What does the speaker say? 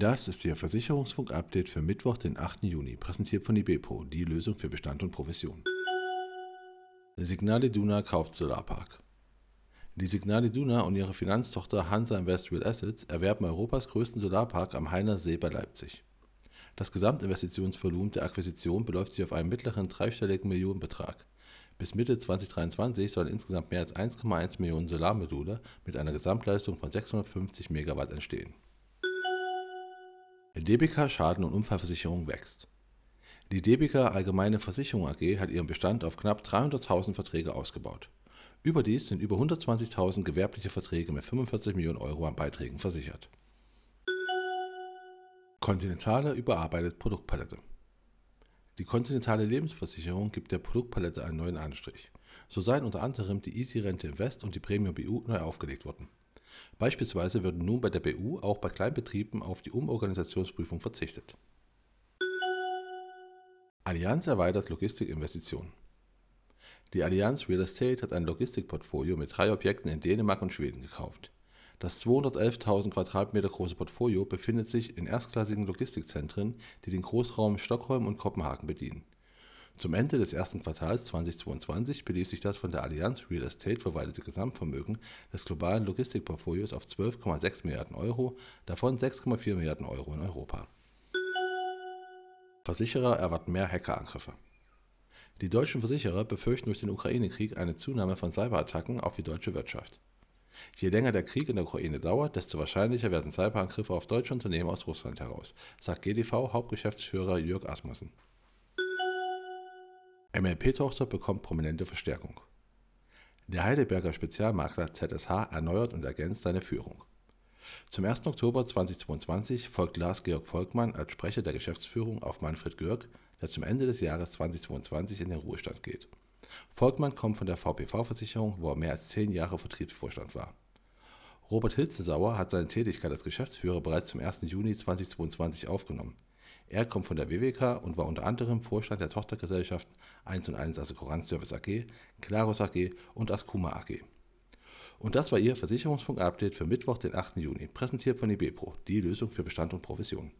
Das ist Ihr Versicherungsfunk-Update für Mittwoch, den 8. Juni, präsentiert von IBEPO, die Lösung für Bestand und Profession. Signale Duna kauft Solarpark. Die Signale Duna und ihre Finanztochter Hansa Invest Real Assets erwerben Europas größten Solarpark am Heiner See bei Leipzig. Das Gesamtinvestitionsvolumen der Akquisition beläuft sich auf einen mittleren dreistelligen Millionenbetrag. Bis Mitte 2023 sollen insgesamt mehr als 1,1 Millionen Solarmodule mit einer Gesamtleistung von 650 Megawatt entstehen. DBK Schaden- und Unfallversicherung wächst. Die DBK Allgemeine Versicherung AG hat ihren Bestand auf knapp 300.000 Verträge ausgebaut. Überdies sind über 120.000 gewerbliche Verträge mit 45 Millionen Euro an Beiträgen versichert. Continentale überarbeitet Produktpalette. Die Continentale Lebensversicherung gibt der Produktpalette einen neuen Anstrich. So seien unter anderem die Easy Rente Invest und die Premium BU neu aufgelegt worden. Beispielsweise wird nun bei der BU auch bei Kleinbetrieben auf die Umorganisationsprüfung verzichtet. Allianz erweitert Logistikinvestitionen. Die Allianz Real Estate hat ein Logistikportfolio mit drei Objekten in Dänemark und Schweden gekauft. Das 211.000 Quadratmeter große Portfolio befindet sich in erstklassigen Logistikzentren, die den Großraum Stockholm und Kopenhagen bedienen. Zum Ende des ersten Quartals 2022 belief sich das von der Allianz Real Estate verwaltete Gesamtvermögen des globalen Logistikportfolios auf 12,6 Milliarden Euro, davon 6,4 Milliarden Euro in Europa. Versicherer erwarten mehr Hackerangriffe. Die deutschen Versicherer befürchten durch den Ukraine-Krieg eine Zunahme von Cyberattacken auf die deutsche Wirtschaft. Je länger der Krieg in der Ukraine dauert, desto wahrscheinlicher werden Cyberangriffe auf deutsche Unternehmen aus Russland heraus, sagt GDV-Hauptgeschäftsführer Jörg Asmussen. MLP-Tochter bekommt prominente Verstärkung. Der Heidelberger Spezialmakler ZSH erneuert und ergänzt seine Führung. Zum 1. Oktober 2022 folgt Lars-Georg Volkmann als Sprecher der Geschäftsführung auf Manfred Görg, der zum Ende des Jahres 2022 in den Ruhestand geht. Volkmann kommt von der VPV-Versicherung, wo er mehr als zehn Jahre Vertriebsvorstand war. Robert Hilzensauer hat seine Tätigkeit als Geschäftsführer bereits zum 1. Juni 2022 aufgenommen. Er kommt von der WWK und war unter anderem Vorstand der Tochtergesellschaften 1 und 1 Assekuranz Service AG, Claros AG und Ascuma AG. Und das war Ihr Versicherungsfunk-Update für Mittwoch, den 8. Juni, präsentiert von IBEPRO, die Lösung für Bestand und Provision.